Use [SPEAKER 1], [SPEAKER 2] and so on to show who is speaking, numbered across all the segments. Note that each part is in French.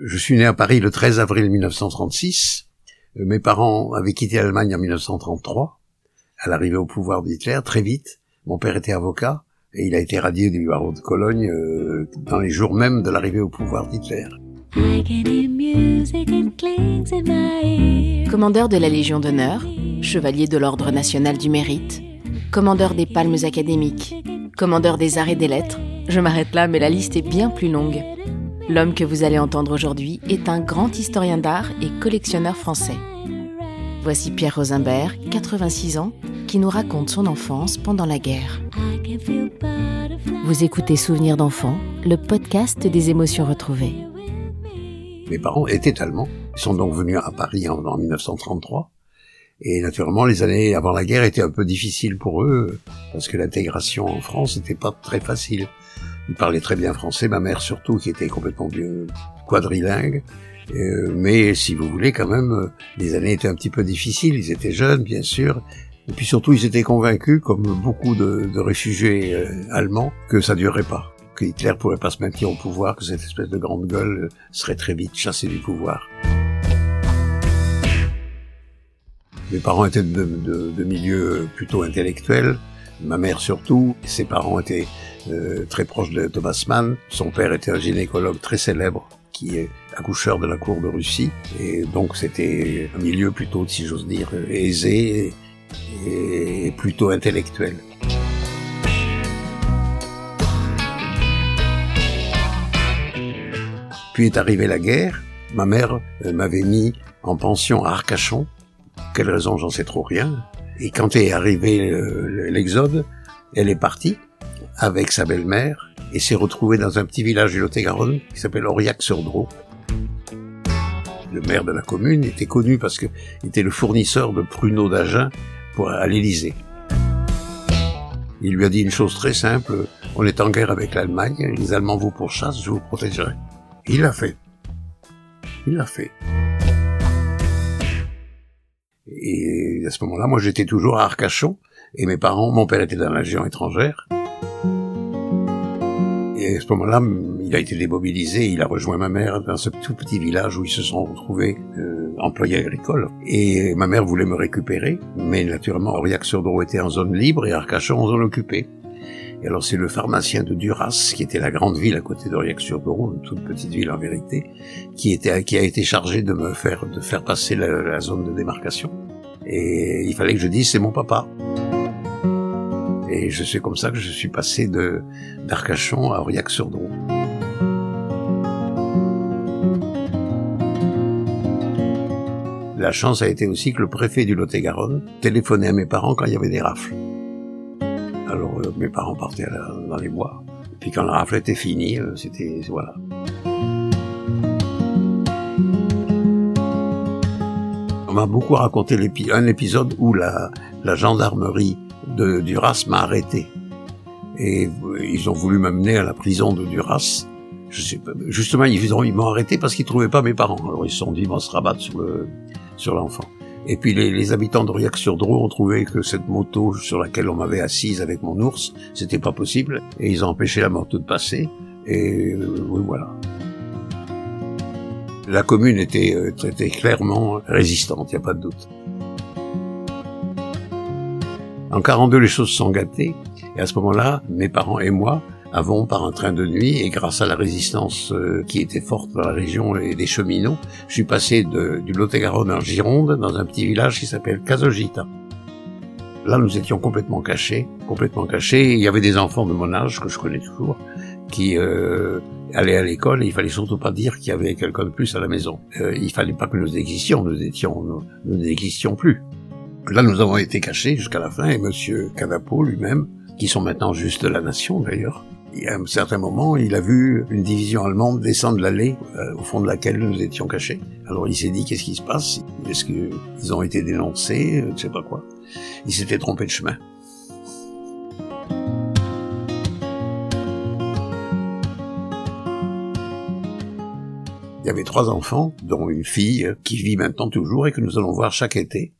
[SPEAKER 1] Je suis né à Paris le 13 avril 1936. Euh, mes parents avaient quitté l'Allemagne en 1933, à l'arrivée au pouvoir d'Hitler, très vite. Mon père était avocat et il a été radié du barreau de Cologne euh, dans les jours même de l'arrivée au pouvoir d'Hitler.
[SPEAKER 2] Commandeur de la Légion d'honneur, chevalier de l'Ordre national du mérite, commandeur des palmes académiques, commandeur des arts et des lettres, je m'arrête là mais la liste est bien plus longue. L'homme que vous allez entendre aujourd'hui est un grand historien d'art et collectionneur français. Voici Pierre Rosimbert, 86 ans, qui nous raconte son enfance pendant la guerre. Vous écoutez Souvenirs d'enfants, le podcast des émotions retrouvées.
[SPEAKER 1] Mes parents étaient allemands. Ils sont donc venus à Paris en, 1933. Et naturellement, les années avant la guerre étaient un peu difficiles pour eux, parce que l'intégration en France n'était pas très facile. Il parlait très bien français, ma mère surtout, qui était complètement quadrilingue. Euh, mais si vous voulez, quand même, euh, les années étaient un petit peu difficiles. Ils étaient jeunes, bien sûr. Et puis surtout, ils étaient convaincus, comme beaucoup de, réfugiés euh, allemands, que ça durerait pas. Que Hitler pourrait pas se maintenir au pouvoir, que cette espèce de grande gueule serait très vite chassée du pouvoir. Mes parents étaient de, de, de milieux plutôt intellectuels ma mère surtout. Ses parents étaient euh, très proches de Thomas Mann. Son père était un gynécologue très célèbre qui est accoucheur de la cour de Russie. Et donc c'était un milieu plutôt, si j'ose dire, aisé et plutôt intellectuel. Puis est arrivée la guerre. Ma mère m'avait mis en pension à Arcachon. Quelle raison, j'en sais trop rien. Et quand est arrivé l'exode, elle est partie avec sa belle-mère et s'est retrouvée dans un petit village du Lot-et-Garonne qui s'appelle Aurillac-sur-Drô. Le maire de la commune était connu parce qu'il était le fournisseur de pruneaux d'Agen à l'Élysée. Il lui a dit une chose très simple, on est en guerre avec l'Allemagne, les Allemands vous pourchassent, je vous protégerai. Il l'a fait. Il l'a fait. Et à ce moment-là, moi j'étais toujours à Arcachon, et mes parents, mon père était dans la région étrangère. Et à ce moment-là, il a été démobilisé, il a rejoint ma mère dans ce tout petit village où ils se sont retrouvés euh, employés agricoles. Et ma mère voulait me récupérer, mais naturellement, Aurillac-sur-Drô était en zone libre et Arcachon en zone occupée. Et alors c'est le pharmacien de Duras, qui était la grande ville à côté d'Aurillac-sur-Douro, une toute petite ville en vérité, qui était qui a été chargé de me faire de faire passer la, zone de démarcation. Et il fallait que je dise c'est mon papa. Et je sais comme ça que je suis passé de d'Arcachon à Aurillac-sur-Douro. La chance a été aussi que le préfet du Lot-et-Garonne téléphonait à mes parents quand il y avait des rafles. Alors euh, mes parents partaient dans les bois. Et puis quand la rafle était finie, euh, c'était voilà. On m'a beaucoup raconté un épisode où la, la gendarmerie de Duras m'a arrêté. Et ils ont voulu m'amener à la prison de Duras. Je sais pas, justement, ils, m'ont arrêté parce qu'ils trouvaient pas mes parents. Alors ils se sont dit, on se rabattre sur le, sur l'enfant. Et puis les, les habitants d'Aurillac-sur-Drô ont trouvé que cette moto sur laquelle on m'avait assise avec mon ours, c'était pas possible, et ils ont empêché la moto de passer, et euh, voilà. La commune était, euh, était clairement résistante, il n'y a pas de doute. En 42, les choses sont gâtées, et à ce moment-là, mes parents et moi, avons par un train de nuit et grâce à la résistance euh, qui était forte dans la région et des cheminots, je suis passé de, du Lot-et-Garonne en Gironde dans un petit village qui s'appelle Casogita. Là, nous étions complètement cachés, complètement cachés. Il y avait des enfants de mon âge que je connais toujours qui euh, allaient à l'école il fallait surtout pas dire qu'il y avait quelqu'un de plus à la maison. Euh, il fallait pas que nous existions, nous étions, nous, n'existions plus. Là, nous avons été cachés jusqu'à la fin et Monsieur Cadapo lui-même, qui sont maintenant juste la nation d'ailleurs, à un certain moment, il a vu une division allemande descendre l'allée euh, au fond de laquelle nous étions cachés. Alors il s'est dit qu'est-ce qui se passe? Est-ce qu'ils ont été dénoncés? Je ne sais pas quoi. Il s'était trompé de chemin. Il y avait trois enfants, dont une fille qui vit maintenant toujours et que nous allons voir chaque été,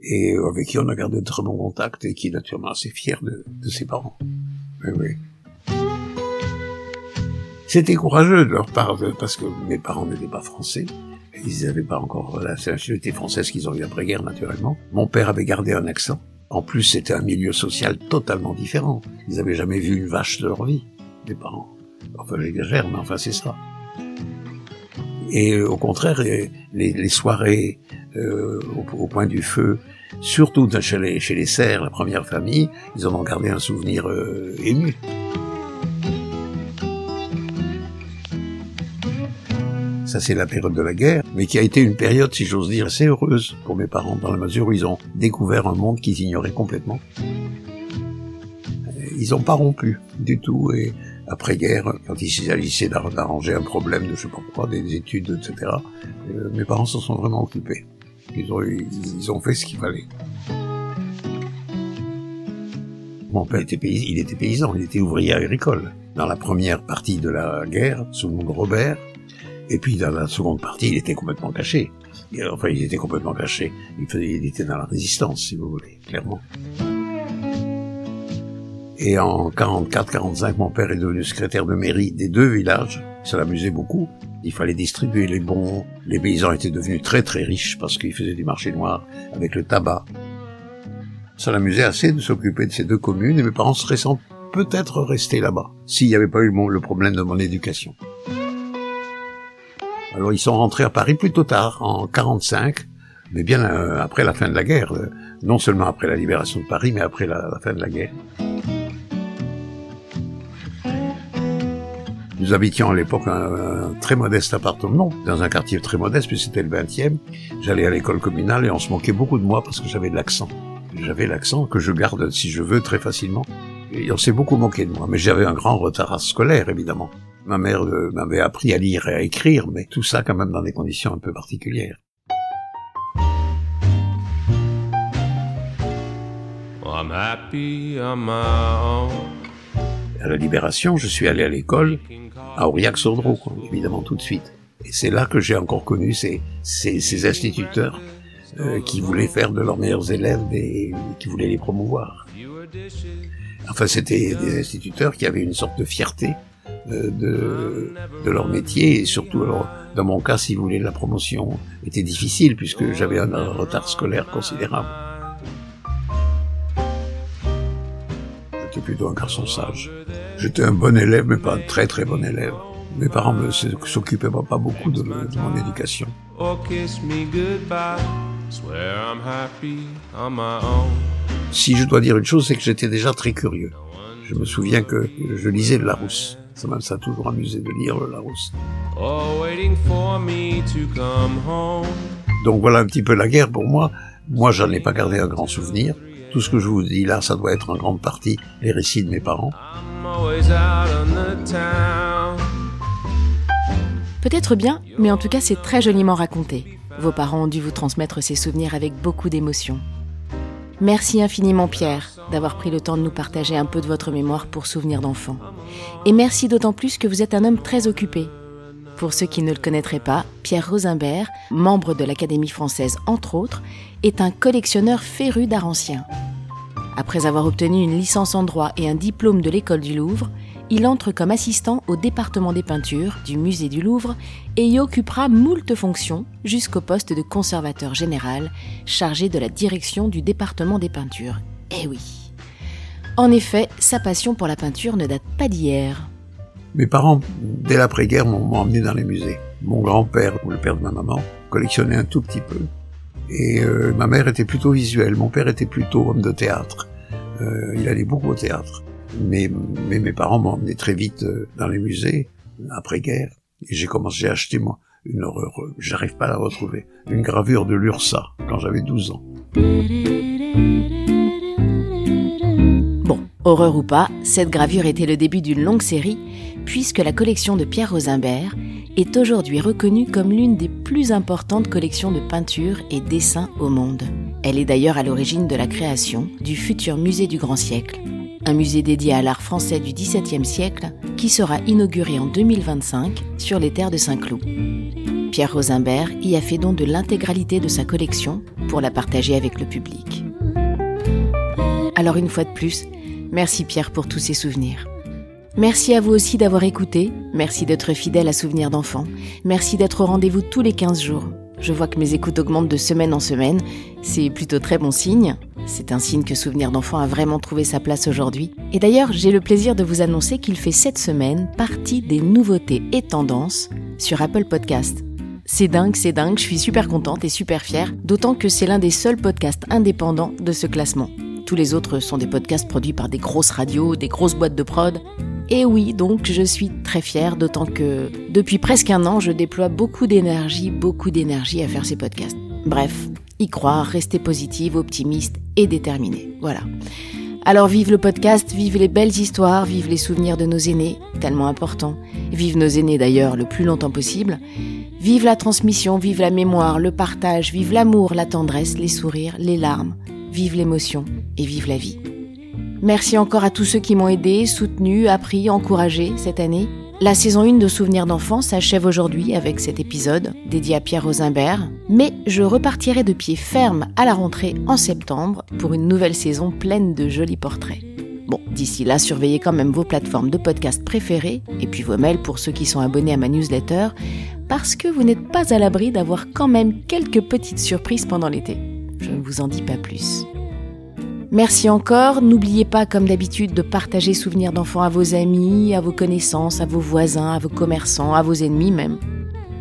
[SPEAKER 1] et avec qui on a gardé de très bons contacts et qui est naturellement assez fière de, de ses parents. Oui, oui. C'était courageux de leur part, parce que mes parents n'étaient pas français. Ils n'avaient pas encore la nationalité française qu'ils ont eu après-guerre, naturellement. Mon père avait gardé un accent. En plus, c'était un milieu social totalement différent. Ils n'avaient jamais vu une vache de leur vie, mes parents. Enfin, j'exagère, mais enfin, c'est ça. Et euh, au contraire, les, soirées euh, au, point du feu, surtout chez les, chez les serres, la première famille, ils en ont gardé un souvenir euh, ému. Ça, c'est la période de la guerre, mais qui a été une période, si j'ose dire, assez heureuse pour mes parents, dans la mesure où ils ont découvert un monde qu'ils ignoraient complètement. Ils n'ont pas rompu du tout, et après-guerre, quand il s'agissait d'arranger un problème de je sais pas quoi, des études, etc., euh, mes parents s'en sont vraiment occupés. Ils ont, ils ont fait ce qu'il fallait. Mon père était paysan, il était paysan, il était ouvrier agricole. Dans la première partie de la guerre, sous le nom de Robert, et puis dans la seconde partie, il était complètement caché. Enfin, il était complètement caché. Il, faisait, il était dans la résistance, si vous voulez, clairement. Et en 44-45, mon père est devenu secrétaire de mairie des deux villages. Ça l'amusait beaucoup. Il fallait distribuer les bons. Les paysans étaient devenus très très riches parce qu'ils faisaient du marché noir avec le tabac. Ça l'amusait assez de s'occuper de ces deux communes et mes parents seraient sans peut-être restés là-bas s'il n'y avait pas eu le problème de mon éducation. Alors ils sont rentrés à Paris plutôt tard, en 45, mais bien euh, après la fin de la guerre. Euh, non seulement après la libération de Paris, mais après la, fin de la guerre. Nous habitions à l'époque un, très modeste appartement, dans un quartier très modeste, puis c'était le 20e. J'allais à l'école communale et on se moquait beaucoup de moi parce que j'avais de l'accent. J'avais l'accent que je garde, si je veux, très facilement. Et on s'est beaucoup moqué de moi, mais j'avais un grand retard scolaire, évidemment. Ma mère euh, m'avait appris à lire et à écrire, mais tout ça quand même dans des conditions un peu particulières. À la Libération, je suis allé à l'école à Aurillac-sur-Drou, évidemment tout de suite. Et c'est là que j'ai encore connu ces, ces, instituteurs euh, qui voulaient faire de leurs meilleurs élèves et qui voulaient les promouvoir. Enfin, c'était des instituteurs qui avaient une sorte de fierté de, de leur métier et surtout alors dans mon cas si vous voulez la promotion était difficile puisque j'avais un retard scolaire considérable. J'étais plutôt un garçon sage. J'étais un bon élève mais pas un très très bon élève. Mes parents ne s'occupaient pas beaucoup de, de mon éducation. Si je dois dire une chose, c'est que j'étais déjà très curieux. Je me souviens que je lisais le Larousse. Ça m'a toujours amusé de lire le Larousse. Donc voilà un petit peu la guerre pour moi. Moi, j'en ai pas gardé un grand souvenir. Tout ce que je vous dis là, ça doit être en grande partie les récits de mes parents.
[SPEAKER 2] Peut-être bien, mais en tout cas, c'est très joliment raconté. Vos parents ont dû vous transmettre ces souvenirs avec beaucoup d'émotion. Merci infiniment Pierre d'avoir pris le temps de nous partager un peu de votre mémoire pour souvenirs d'enfants. Et merci d'autant plus que vous êtes un homme très occupé. Pour ceux qui ne le connaîtraient pas, Pierre Rosimbert, membre de l'Académie française entre autres, est un collectionneur féru d'art ancien. Après avoir obtenu une licence en droit et un diplôme de l'école du Louvre, il entre comme assistant au département des peintures du musée du Louvre et y occupera moult fonctions jusqu'au poste de conservateur général chargé de la direction du département des peintures. Eh oui. En effet, sa passion pour la peinture ne date pas d'hier.
[SPEAKER 1] Mes parents, dès l'après-guerre, m'ont emmené dans les musées. Mon grand-père, ou le père de ma maman, collectionnait un tout petit peu. Et euh, ma mère était plutôt visuelle, mon père était plutôt homme de théâtre. Euh, il allait beaucoup au théâtre mais, mes parents m'ont emmené très vite euh, dans les musées, après-guerre, et j'ai commencé à acheter, moi, une horreur, j'arrive pas à la retrouver, une gravure de l'URSA, quand j'avais 12 ans.
[SPEAKER 2] Bon, horreur ou pas, cette gravure était le début d'une longue série, puisque la collection de Pierre Rosimbert est aujourd'hui reconnue comme l'une des plus importantes collections de peintures et dessins au monde. Elle est d'ailleurs à l'origine de la création du futur musée du grand siècle, un musée dédié à l'art français du XVIIe siècle qui sera inauguré en 2025 sur les terres de Saint-Cloud. Pierre Rosimbert y a fait don de l'intégralité de sa collection pour la partager avec le public. Alors une fois de plus, merci Pierre pour tous ces souvenirs. Merci à vous aussi d'avoir écouté, merci d'être fidèle à Souvenirs d'enfants, merci d'être au rendez-vous tous les 15 jours. Je vois que mes écoutes augmentent de semaine en semaine, c'est plutôt très bon signe. C'est un signe que Souvenirs d'enfants a vraiment trouvé sa place aujourd'hui. Et d'ailleurs, j'ai le plaisir de vous annoncer qu'il fait cette semaine partie des nouveautés et tendances sur Apple Podcast. C'est dingue, c'est dingue, je suis super contente et super fière, d'autant que c'est l'un des seuls podcasts indépendants de ce classement. Tous les autres sont des podcasts produits par des grosses radios, des grosses boîtes de prod, et oui, donc je suis très fière, d'autant que depuis presque un an, je déploie beaucoup d'énergie, beaucoup d'énergie à faire ces podcasts. Bref, y croire, rester positive, optimiste et déterminée. Voilà. Alors vive le podcast, vive les belles histoires, vive les souvenirs de nos aînés, tellement importants. Vive nos aînés d'ailleurs le plus longtemps possible. Vive la transmission, vive la mémoire, le partage, vive l'amour, la tendresse, les sourires, les larmes. Vive l'émotion et vive la vie. Merci encore à tous ceux qui m'ont aidé, soutenu, appris, encouragé cette année. La saison 1 de Souvenirs d'enfants s'achève aujourd'hui avec cet épisode dédié à Pierre Rosenberg, mais je repartirai de pied ferme à la rentrée en septembre pour une nouvelle saison pleine de jolis portraits. Bon, d'ici là, surveillez quand même vos plateformes de podcast préférées et puis vos mails pour ceux qui sont abonnés à ma newsletter, parce que vous n'êtes pas à l'abri d'avoir quand même quelques petites surprises pendant l'été. Je ne vous en dis pas plus. Merci encore. N'oubliez pas, comme d'habitude, de partager souvenirs d'enfants à vos amis, à vos connaissances, à vos voisins, à vos commerçants, à vos ennemis même.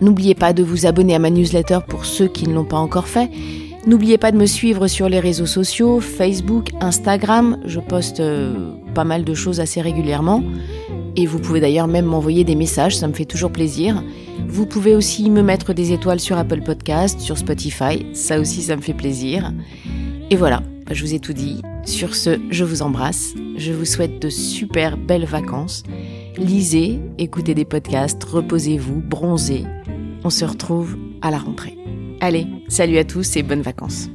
[SPEAKER 2] N'oubliez pas de vous abonner à ma newsletter pour ceux qui ne l'ont pas encore fait. N'oubliez pas de me suivre sur les réseaux sociaux, Facebook, Instagram. Je poste euh, pas mal de choses assez régulièrement. Et vous pouvez d'ailleurs même m'envoyer des messages, ça me fait toujours plaisir. Vous pouvez aussi me mettre des étoiles sur Apple Podcast, sur Spotify, ça aussi ça me fait plaisir. Et voilà, je vous ai tout dit. Sur ce, je vous embrasse. Je vous souhaite de super belles vacances. Lisez, écoutez des podcasts, reposez-vous, bronzez. On se retrouve à la rentrée. Allez, salut à tous et bonnes vacances.